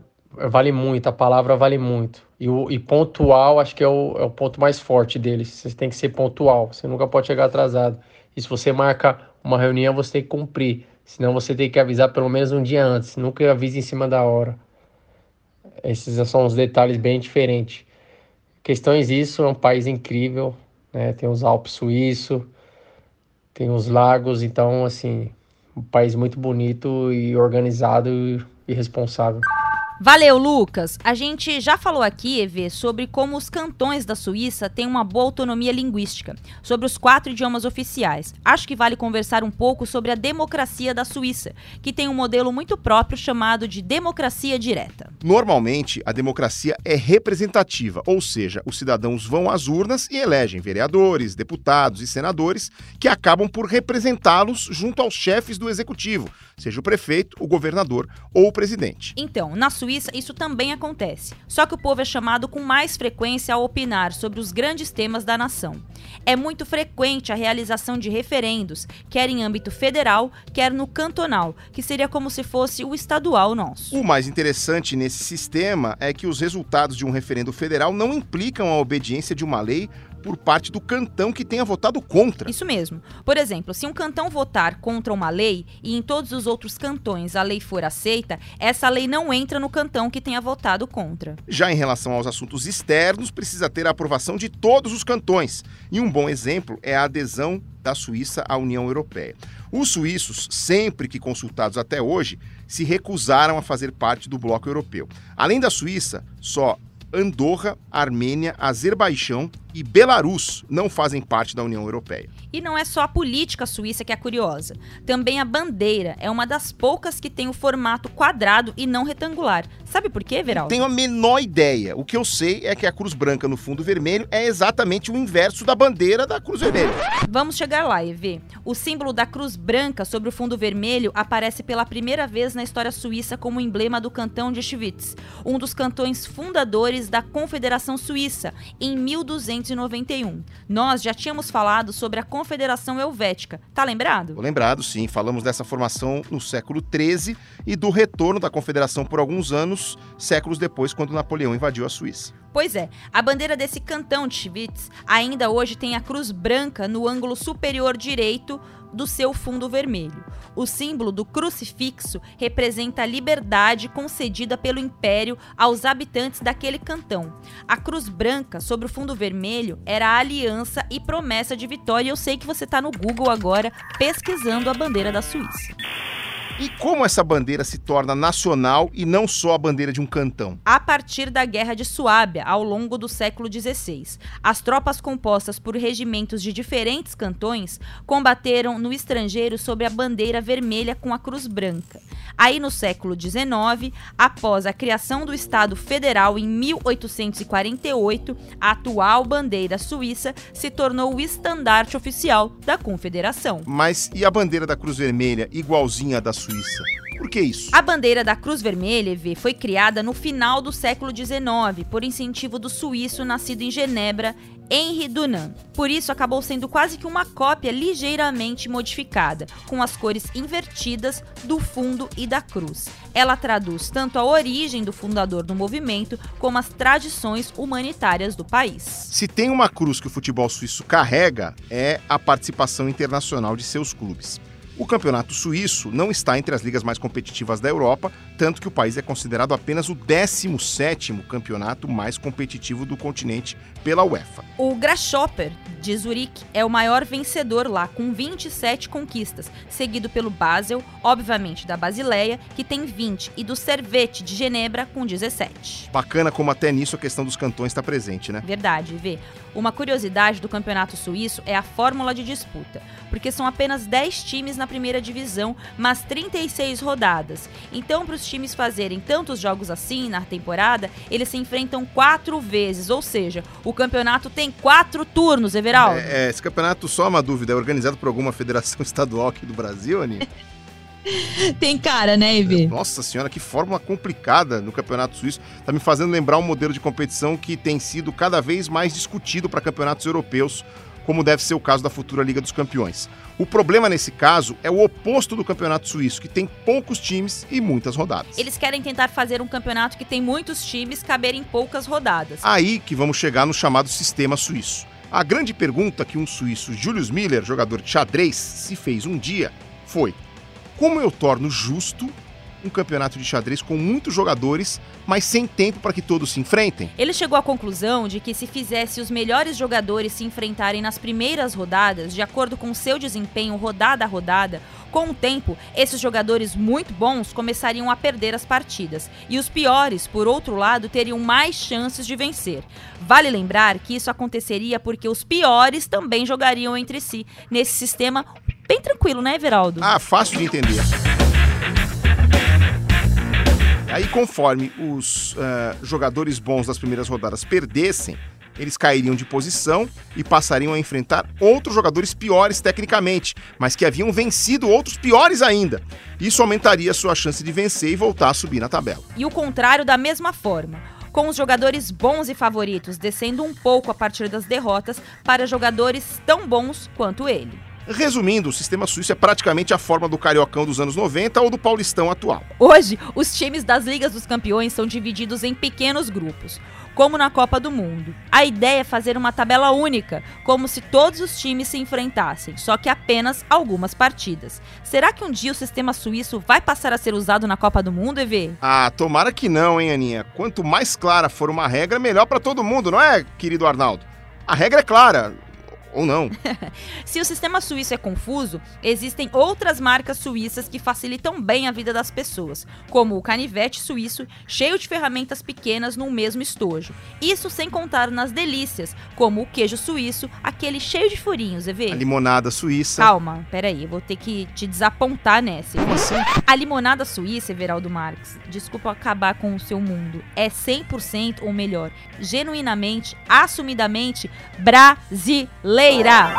I: vale muito, a palavra vale muito. E, o, e pontual, acho que é o, é o ponto mais forte deles. Você tem que ser pontual, você nunca pode chegar atrasado. E se você marca uma reunião, você tem que cumprir. Senão você tem que avisar pelo menos um dia antes. Nunca avise em cima da hora. Esses são os detalhes bem diferentes. Questões isso, é um país incrível. Né? Tem os Alpes suíços, tem os lagos. Então, assim, um país muito bonito e organizado e responsável.
B: Valeu, Lucas! A gente já falou aqui, EV, sobre como os cantões da Suíça têm uma boa autonomia linguística, sobre os quatro idiomas oficiais. Acho que vale conversar um pouco sobre a democracia da Suíça, que tem um modelo muito próprio chamado de democracia direta.
C: Normalmente, a democracia é representativa, ou seja, os cidadãos vão às urnas e elegem vereadores, deputados e senadores que acabam por representá-los junto aos chefes do executivo, seja o prefeito, o governador ou o presidente.
B: Então, na Suíça isso também acontece, só que o povo é chamado com mais frequência a opinar sobre os grandes temas da nação. É muito frequente a realização de referendos, quer em âmbito federal, quer no cantonal, que seria como se fosse o estadual nosso.
C: O mais interessante nesse sistema é que os resultados de um referendo federal não implicam a obediência de uma lei por parte do cantão que tenha votado contra.
B: Isso mesmo. Por exemplo, se um cantão votar contra uma lei e em todos os outros cantões a lei for aceita, essa lei não entra no cantão que tenha votado contra.
C: Já em relação aos assuntos externos, precisa ter a aprovação de todos os cantões. E um bom exemplo é a adesão da Suíça à União Europeia. Os suíços, sempre que consultados até hoje, se recusaram a fazer parte do bloco europeu. Além da Suíça, só Andorra, Armênia, Azerbaijão e Belarus não fazem parte da União Europeia.
B: E não é só a política suíça que é curiosa. Também a bandeira é uma das poucas que tem o formato quadrado e não retangular. Sabe por quê, Veraldo?
C: Tenho a menor ideia. O que eu sei é que a cruz branca no fundo vermelho é exatamente o inverso da bandeira da cruz vermelha.
B: Vamos chegar lá, EV. O símbolo da cruz branca sobre o fundo vermelho aparece pela primeira vez na história suíça como emblema do cantão de Schwyz, um dos cantões fundadores da Confederação Suíça, em 1291. Nós já tínhamos falado sobre a Confederação Helvética. Tá lembrado?
C: Lembrado, sim. Falamos dessa formação no século XIII e do retorno da Confederação por alguns anos, séculos depois, quando Napoleão invadiu a Suíça.
B: Pois é, a bandeira desse cantão de Schwyz ainda hoje tem a cruz branca no ângulo superior direito do seu fundo vermelho. O símbolo do crucifixo representa a liberdade concedida pelo império aos habitantes daquele cantão. A cruz branca sobre o fundo vermelho era a aliança e promessa de vitória. Eu sei que você está no Google agora pesquisando a bandeira da Suíça.
C: E como essa bandeira se torna nacional e não só a bandeira de um cantão?
B: A partir da Guerra de Suábia, ao longo do século XVI, as tropas compostas por regimentos de diferentes cantões combateram no estrangeiro sob a bandeira vermelha com a cruz branca. Aí, no século XIX, após a criação do Estado Federal em 1848, a atual bandeira suíça se tornou o estandarte oficial da Confederação.
C: Mas e a bandeira da Cruz Vermelha, igualzinha à da Suíça? Por que isso?
B: A bandeira da Cruz Vermelha, EV, foi criada no final do século XIX por incentivo do suíço nascido em Genebra, Henri Dunant. Por isso, acabou sendo quase que uma cópia ligeiramente modificada, com as cores invertidas do fundo e da cruz. Ela traduz tanto a origem do fundador do movimento como as tradições humanitárias do país.
C: Se tem uma cruz que o futebol suíço carrega, é a participação internacional de seus clubes. O campeonato suíço não está entre as ligas mais competitivas da Europa, tanto que o país é considerado apenas o 17º campeonato mais competitivo do continente pela UEFA.
B: O Grasshopper de Zurique é o maior vencedor lá, com 27 conquistas, seguido pelo Basel, obviamente da Basileia, que tem 20, e do Servete de Genebra, com 17.
C: Bacana como até nisso a questão dos cantões está presente, né?
B: Verdade, Vê. Uma curiosidade do campeonato suíço é a fórmula de disputa, porque são apenas 10 times na primeira divisão, mas 36 rodadas. Então, para os times fazerem tantos jogos assim na temporada, eles se enfrentam quatro vezes, ou seja, o campeonato tem quatro turnos, Everaldo.
C: É, esse campeonato, só uma dúvida, é organizado por alguma federação estadual aqui do Brasil, Aninha?
B: Tem cara, né, Ivy?
C: Nossa senhora, que fórmula complicada no Campeonato Suíço. Tá me fazendo lembrar um modelo de competição que tem sido cada vez mais discutido para campeonatos europeus, como deve ser o caso da futura Liga dos Campeões. O problema nesse caso é o oposto do Campeonato Suíço, que tem poucos times e muitas rodadas.
B: Eles querem tentar fazer um campeonato que tem muitos times caber em poucas rodadas.
C: Aí que vamos chegar no chamado sistema suíço. A grande pergunta que um suíço, Julius Miller, jogador de xadrez, se fez um dia foi: como eu torno justo um campeonato de xadrez com muitos jogadores, mas sem tempo para que todos se enfrentem?
B: Ele chegou à conclusão de que se fizesse os melhores jogadores se enfrentarem nas primeiras rodadas, de acordo com seu desempenho rodada a rodada, com o tempo, esses jogadores muito bons começariam a perder as partidas, e os piores, por outro lado, teriam mais chances de vencer. Vale lembrar que isso aconteceria porque os piores também jogariam entre si, nesse sistema bem tranquilo, né, Everaldo?
C: Ah, fácil de entender. Aí, conforme os uh, jogadores bons das primeiras rodadas perdessem, eles cairiam de posição e passariam a enfrentar outros jogadores piores tecnicamente, mas que haviam vencido outros piores ainda. Isso aumentaria sua chance de vencer e voltar a subir na tabela.
B: E o contrário da mesma forma com os jogadores bons e favoritos descendo um pouco a partir das derrotas para jogadores tão bons quanto ele.
C: Resumindo, o sistema suíço é praticamente a forma do cariocão dos anos 90 ou do paulistão atual.
B: Hoje, os times das Ligas dos Campeões são divididos em pequenos grupos, como na Copa do Mundo. A ideia é fazer uma tabela única, como se todos os times se enfrentassem, só que apenas algumas partidas. Será que um dia o sistema suíço vai passar a ser usado na Copa do Mundo, EV?
C: Ah, tomara que não, hein, Aninha? Quanto mais clara for uma regra, melhor para todo mundo, não é, querido Arnaldo? A regra é clara. Ou não.
B: Se o sistema suíço é confuso, existem outras marcas suíças que facilitam bem a vida das pessoas, como o canivete suíço, cheio de ferramentas pequenas num mesmo estojo. Isso sem contar nas delícias, como o queijo suíço, aquele cheio de furinhos, EV.
C: A limonada suíça.
B: Calma, peraí, eu vou ter que te desapontar nessa.
C: Como assim?
B: A limonada suíça, Everaldo Marques, desculpa acabar com o seu mundo, é 100% ou melhor, genuinamente, assumidamente brasileira brasileira.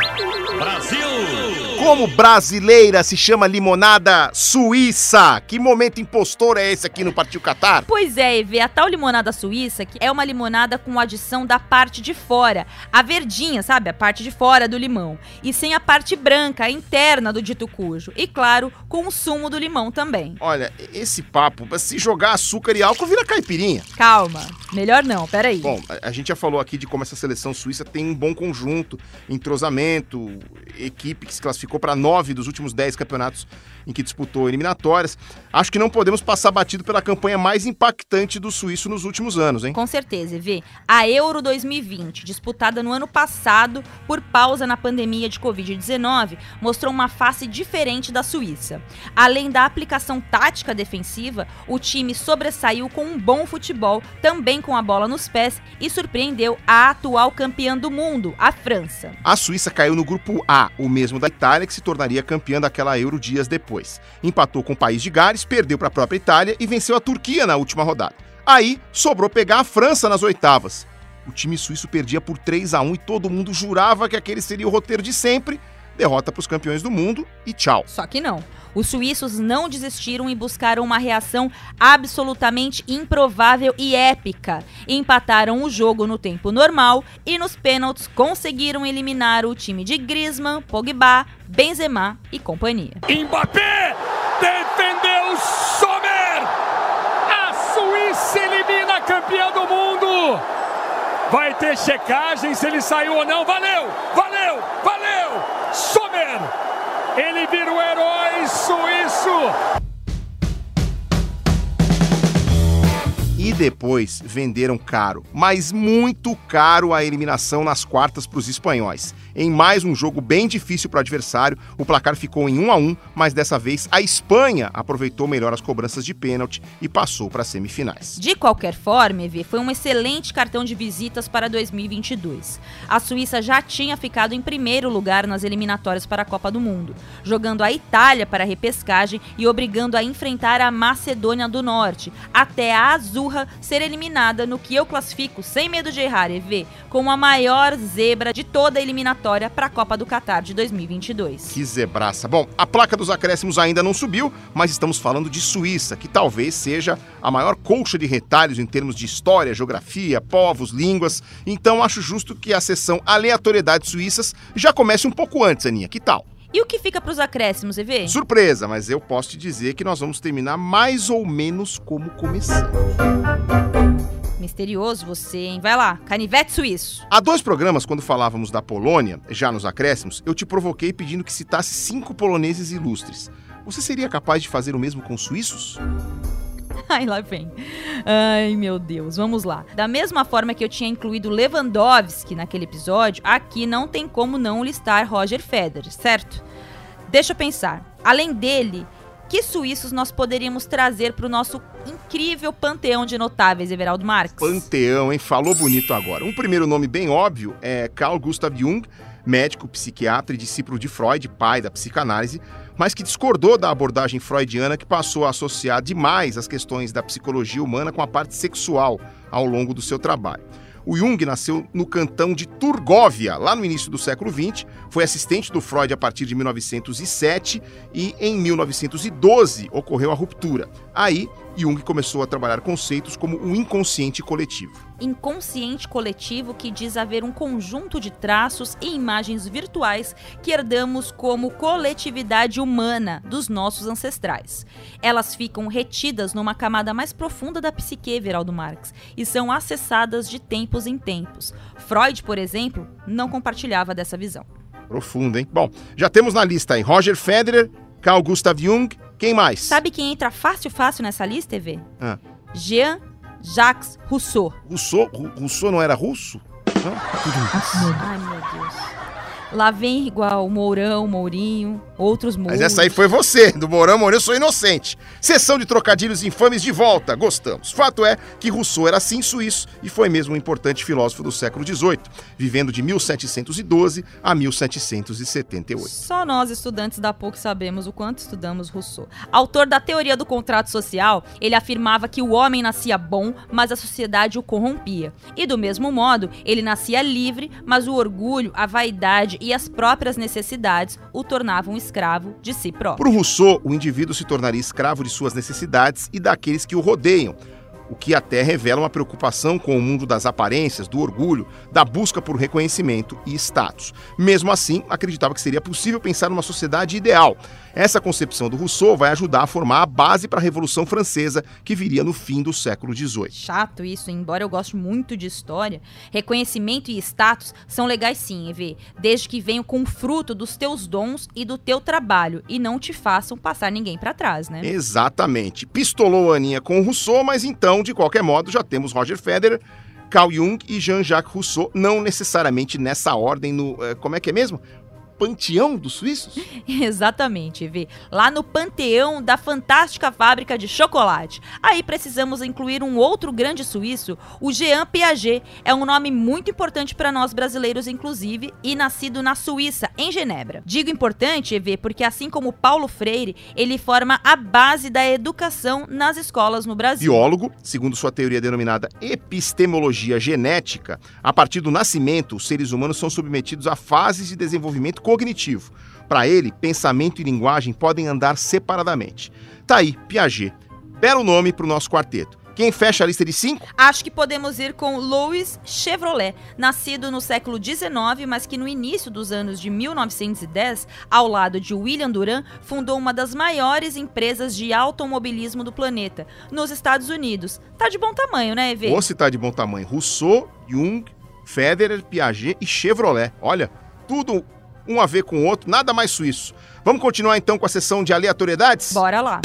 C: Brasil! Como brasileira se chama limonada suíça? Que momento impostor é esse aqui no Partiu Catar?
B: Pois é, Eve, a tal limonada suíça que é uma limonada com adição da parte de fora, a verdinha, sabe? A parte de fora do limão. E sem a parte branca, a interna do dito cujo. E claro, com o sumo do limão também.
C: Olha, esse papo, se jogar açúcar e álcool, vira caipirinha.
B: Calma, melhor não, peraí.
C: Bom, a, a gente já falou aqui de como essa seleção suíça tem um bom conjunto, entrosamento, equipe que se classificou para nove dos últimos dez campeonatos em que disputou eliminatórias. Acho que não podemos passar batido pela campanha mais impactante do suíço nos últimos anos, hein?
B: Com certeza, Evê. A Euro 2020, disputada no ano passado por pausa na pandemia de Covid-19, mostrou uma face diferente da Suíça. Além da aplicação tática defensiva, o time sobressaiu com um bom futebol, também com a bola nos pés, e surpreendeu a atual campeã do mundo, a França.
C: A Suíça caiu no grupo A, o mesmo da Itália, que se tornaria campeã daquela Euro dias depois depois. Empatou com o país de Gales, perdeu para a própria Itália e venceu a Turquia na última rodada. Aí sobrou pegar a França nas oitavas. O time suíço perdia por 3 a 1 e todo mundo jurava que aquele seria o roteiro de sempre. Derrota para os campeões do mundo e tchau.
B: Só que não. Os suíços não desistiram e buscaram uma reação absolutamente improvável e épica. Empataram o jogo no tempo normal e nos pênaltis conseguiram eliminar o time de Griezmann, Pogba, Benzema e companhia.
D: Mbappé defendeu Sommer! A Suíça elimina a campeã do mundo! Vai ter checagem se ele saiu ou não. Valeu! Valeu! Valeu! Ele vira o herói suíço.
C: E depois venderam caro, mas muito caro a eliminação nas quartas para os espanhóis. Em mais um jogo bem difícil para o adversário, o placar ficou em 1 a 1, mas dessa vez a Espanha aproveitou melhor as cobranças de pênalti e passou para as semifinais.
B: De qualquer forma, EV, foi um excelente cartão de visitas para 2022. A Suíça já tinha ficado em primeiro lugar nas eliminatórias para a Copa do Mundo, jogando a Itália para a repescagem e obrigando a enfrentar a Macedônia do Norte, até a Azurra ser eliminada no que eu classifico, sem medo de errar, EV, como a maior zebra de toda a eliminatória para a Copa do Catar de 2022.
C: Que zebraça. Bom, a placa dos acréscimos ainda não subiu, mas estamos falando de Suíça, que talvez seja a maior colcha de retalhos em termos de história, geografia, povos, línguas. Então acho justo que a sessão Aleatoriedades Suíças já comece um pouco antes, Aninha. Que tal?
B: E o que fica para os acréscimos, EV?
C: Surpresa, mas eu posso te dizer que nós vamos terminar mais ou menos como começamos.
B: Misterioso você, hein? Vai lá, canivete suíço.
C: Há dois programas, quando falávamos da Polônia, já nos acréscimos, eu te provoquei pedindo que citasse cinco poloneses ilustres. Você seria capaz de fazer o mesmo com os suíços?
B: Ai, lá vem. Ai, meu Deus. Vamos lá. Da mesma forma que eu tinha incluído Lewandowski naquele episódio, aqui não tem como não listar Roger Federer, certo? Deixa eu pensar. Além dele, que suíços nós poderíamos trazer para o nosso incrível panteão de notáveis, Everaldo Marques?
C: Panteão, hein? Falou bonito agora. Um primeiro nome bem óbvio é Carl Gustav Jung, médico, psiquiatra e discípulo de Freud, pai da psicanálise, mas que discordou da abordagem freudiana que passou a associar demais as questões da psicologia humana com a parte sexual ao longo do seu trabalho. O Jung nasceu no cantão de Turgóvia, lá no início do século XX, foi assistente do Freud a partir de 1907 e em 1912 ocorreu a ruptura. Aí, Jung começou a trabalhar conceitos como o inconsciente coletivo.
B: Inconsciente coletivo que diz haver um conjunto de traços e imagens virtuais que herdamos como coletividade humana dos nossos ancestrais. Elas ficam retidas numa camada mais profunda da psique, Everaldo Marx, e são acessadas de tempos em tempos. Freud, por exemplo, não compartilhava dessa visão.
C: Profundo, hein? Bom, já temos na lista aí Roger Federer, Carl Gustav Jung, quem mais?
B: Sabe quem entra fácil, fácil nessa lista, EV?
C: Ah.
B: Jean Jacques Rousseau.
C: Rousseau? Rousseau não era russo? Não?
B: Ai, meu Deus. Lá vem igual Mourão, Mourinho, outros Mouros.
C: Mas essa aí foi você, do Mourão Mourão, eu sou inocente. Sessão de trocadilhos infames de volta, gostamos. Fato é que Rousseau era sim suíço e foi mesmo um importante filósofo do século XVIII, vivendo de 1712 a 1778.
B: Só nós, estudantes da PUC, sabemos o quanto estudamos Rousseau. Autor da teoria do contrato social, ele afirmava que o homem nascia bom, mas a sociedade o corrompia. E do mesmo modo, ele nascia livre, mas o orgulho, a vaidade e as próprias necessidades o tornavam escravo de si próprio.
C: Para Rousseau, o indivíduo se tornaria escravo de suas necessidades e daqueles que o rodeiam, o que até revela uma preocupação com o mundo das aparências, do orgulho, da busca por reconhecimento e status. Mesmo assim, acreditava que seria possível pensar numa sociedade ideal. Essa concepção do Rousseau vai ajudar a formar a base para a Revolução Francesa, que viria no fim do século XVIII.
B: Chato isso, embora eu goste muito de história. Reconhecimento e status são legais sim, EV, desde que venham com o fruto dos teus dons e do teu trabalho e não te façam passar ninguém para trás, né?
C: Exatamente. Pistolou a Aninha com o Rousseau, mas então, de qualquer modo, já temos Roger Federer, Carl Jung e Jean-Jacques Rousseau, não necessariamente nessa ordem no. eh, Como é que é mesmo? Panteão dos suíços?
B: Exatamente, EV. Lá no panteão da fantástica fábrica de chocolate. Aí precisamos incluir um outro grande suíço, o Jean Piaget. É um nome muito importante para nós brasileiros, inclusive, e nascido na Suíça, em Genebra. Digo importante, EV, porque assim como Paulo Freire, ele forma a base da educação nas escolas no Brasil.
C: Biólogo, segundo sua teoria denominada epistemologia genética, a partir do nascimento, os seres humanos são submetidos a fases de desenvolvimento cognitivo. Para ele, pensamento e linguagem podem andar separadamente. Tá aí, Piaget. Belo nome para o nosso quarteto. Quem fecha a lista de cinco?
B: Acho que podemos ir com Louis Chevrolet, nascido no século XIX, mas que no início dos anos de 1910, ao lado de William Duran, fundou uma das maiores empresas de automobilismo do planeta, nos Estados Unidos. Tá de bom tamanho, né, Evê?
C: Ou se tá de bom tamanho, Rousseau, Jung, Federer, Piaget e Chevrolet. Olha, tudo um a ver com o outro, nada mais suíço. Vamos continuar então com a sessão de aleatoriedades?
B: Bora lá.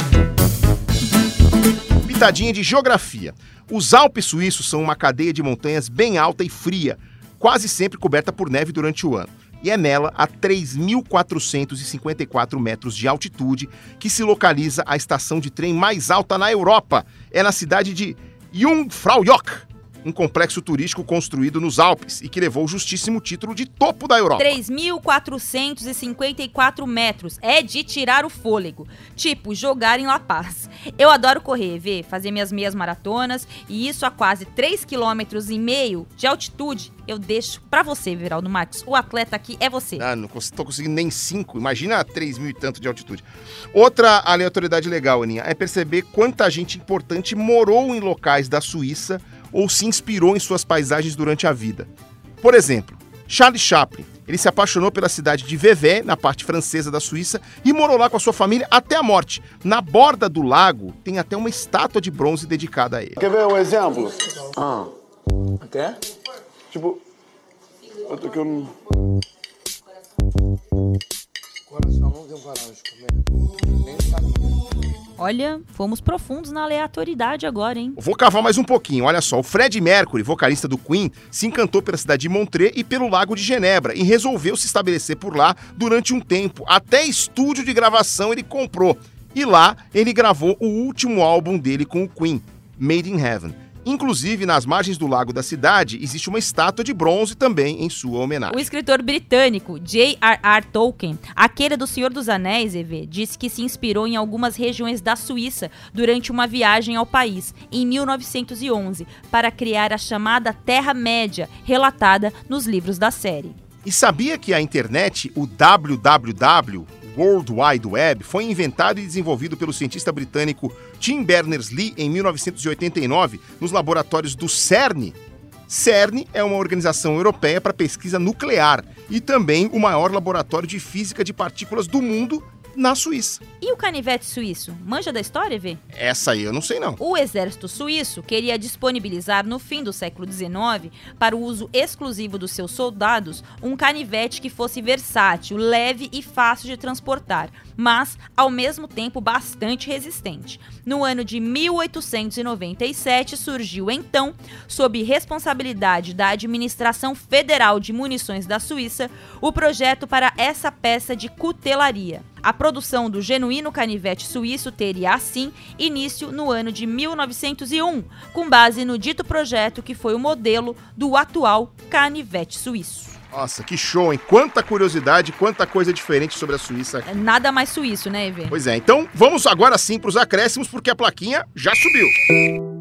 C: Pitadinha de geografia. Os Alpes suíços são uma cadeia de montanhas bem alta e fria, quase sempre coberta por neve durante o ano. E é nela, a 3.454 metros de altitude, que se localiza a estação de trem mais alta na Europa. É na cidade de Jungfraujoch, um complexo turístico construído nos Alpes e que levou o justíssimo título de topo da Europa.
B: 3.454 metros. É de tirar o fôlego. Tipo, jogar em La Paz. Eu adoro correr, ver, fazer minhas meias maratonas e isso a quase 3,5 km e meio de altitude. Eu deixo pra você, Viraldo Marques. O atleta aqui é você.
C: Ah, não tô conseguindo nem 5. Imagina 3 mil e tanto de altitude. Outra aleatoriedade legal, Aninha, é perceber quanta gente importante morou em locais da Suíça ou se inspirou em suas paisagens durante a vida. Por exemplo, Charles Chaplin. Ele se apaixonou pela cidade de Vevey, na parte francesa da Suíça, e morou lá com a sua família até a morte. Na borda do lago tem até uma estátua de bronze dedicada a ele.
J: Quer ver um exemplo? Ah. Até? Tipo, eu tô aqui um... Coração não tem coragem de comer. Nem sabia.
B: Olha, fomos profundos na aleatoriedade agora, hein?
C: Vou cavar mais um pouquinho, olha só. O Fred Mercury, vocalista do Queen, se encantou pela cidade de Montreux e pelo Lago de Genebra e resolveu se estabelecer por lá durante um tempo. Até estúdio de gravação ele comprou. E lá ele gravou o último álbum dele com o Queen, Made in Heaven. Inclusive, nas margens do lago da cidade, existe uma estátua de bronze também em sua homenagem.
B: O escritor britânico J.R.R. Tolkien, aquele do Senhor dos Anéis, EV, disse que se inspirou em algumas regiões da Suíça durante uma viagem ao país, em 1911, para criar a chamada Terra-média, relatada nos livros da série.
C: E sabia que a internet, o www, World Wide Web, foi inventado e desenvolvido pelo cientista britânico Tim Berners-Lee em 1989 nos laboratórios do CERN? CERN é uma organização europeia para pesquisa nuclear e também o maior laboratório de física de partículas do mundo na Suíça.
B: E o canivete suíço? Manja da história, EV?
C: Essa aí eu não sei não.
B: O exército suíço queria disponibilizar no fim do século XIX, para o uso exclusivo dos seus soldados, um canivete que fosse versátil, leve e fácil de transportar, mas ao mesmo tempo bastante resistente. No ano de 1897 surgiu então, sob responsabilidade da Administração Federal de Munições da Suíça, o projeto para essa peça de cutelaria. A produção do genuíno canivete suíço teria, assim, início no ano de 1901, com base no dito projeto que foi o modelo do atual canivete suíço.
C: Nossa, que show, hein? Quanta curiosidade, quanta coisa diferente sobre a Suíça.
B: É nada mais suíço, né, Eve?
C: Pois é, então vamos agora sim para os acréscimos, porque a plaquinha já subiu.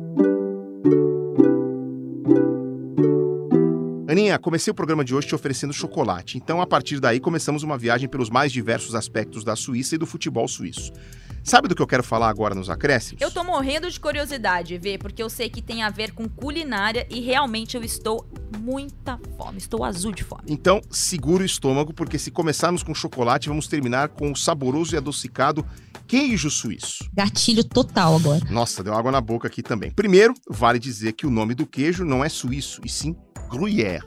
C: Aninha, comecei o programa de hoje te oferecendo chocolate. Então, a partir daí, começamos uma viagem pelos mais diversos aspectos da Suíça e do futebol suíço. Sabe do que eu quero falar agora nos acréscimos?
B: Eu tô morrendo de curiosidade, Vê, porque eu sei que tem a ver com culinária e realmente eu estou muita fome. Estou azul de fome.
C: Então, segura o estômago, porque se começarmos com chocolate, vamos terminar com o saboroso e adocicado queijo suíço.
B: Gatilho total agora.
C: Nossa, deu água na boca aqui também. Primeiro, vale dizer que o nome do queijo não é suíço, e sim Gruyère,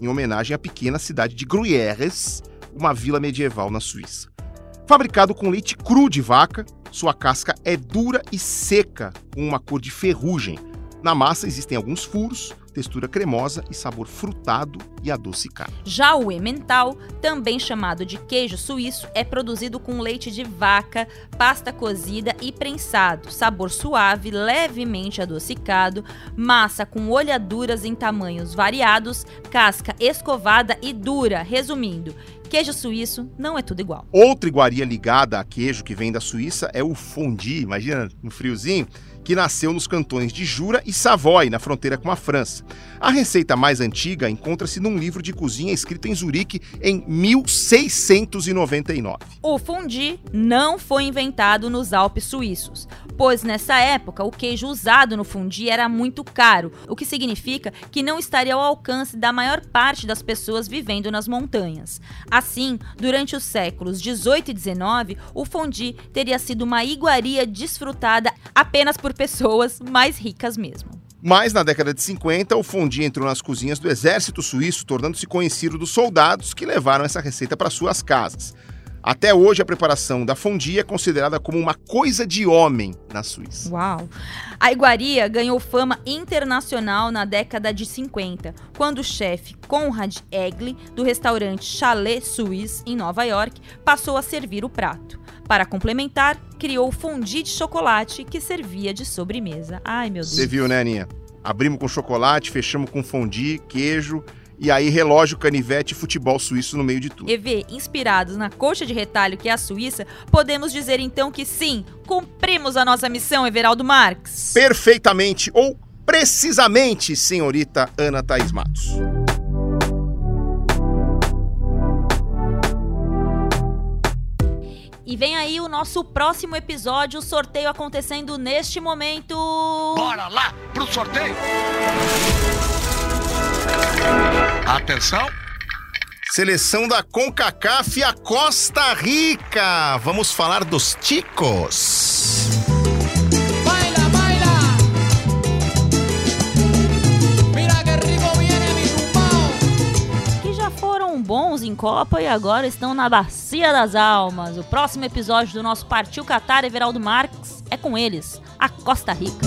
C: em homenagem à pequena cidade de Gruyères, uma vila medieval na Suíça. Fabricado com leite cru de vaca, sua casca é dura e seca, com uma cor de ferrugem. Na massa existem alguns furos, textura cremosa e sabor frutado e adocicado.
B: Já o emmental, também chamado de queijo suíço, é produzido com leite de vaca, pasta cozida e prensado, sabor suave, levemente adocicado, massa com olhaduras em tamanhos variados, casca escovada e dura. Resumindo, queijo suíço não é tudo igual.
C: Outra iguaria ligada a queijo que vem da Suíça é o fondue, imagina no friozinho, que nasceu nos cantões de Jura e Savoy, na fronteira com a França. A receita mais antiga encontra-se num livro de cozinha escrito em Zurique em 1699.
B: O fondue não foi inventado nos Alpes suíços, pois nessa época o queijo usado no fondue era muito caro, o que significa que não estaria ao alcance da maior parte das pessoas vivendo nas montanhas. Assim, durante os séculos 18 e 19, o fondue teria sido uma iguaria desfrutada apenas por pessoas mais ricas mesmo.
C: Mas na década de 50, o fondue entrou nas cozinhas do exército suíço, tornando-se conhecido dos soldados que levaram essa receita para suas casas. Até hoje, a preparação da fondue é considerada como uma coisa de homem na Suíça.
B: Uau! A iguaria ganhou fama internacional na década de 50, quando o chefe Conrad Egli, do restaurante Chalet Suisse, em Nova York, passou a servir o prato. Para complementar, criou fondue de chocolate que servia de sobremesa. Ai, meu Deus.
C: Você viu, né, Aninha? Abrimos com chocolate, fechamos com fondue, queijo e aí relógio, canivete e futebol suíço no meio de tudo.
B: EV, inspirados na coxa de retalho que é a Suíça, podemos dizer então que sim, cumprimos a nossa missão, Everaldo Marques.
C: Perfeitamente ou precisamente, senhorita Ana Thaís Matos.
B: E vem aí o nosso próximo episódio, sorteio acontecendo neste momento.
K: Bora lá pro sorteio! Atenção!
A: Seleção da CONCACAF a Costa Rica. Vamos falar dos ticos.
L: Baila, baila. Mira que rico viene mi tumbao.
B: Que já foram bons em Copa e agora estão na Bacia das Almas. O próximo episódio do nosso Partiu Catar Everaldo Marques é com eles, a Costa Rica.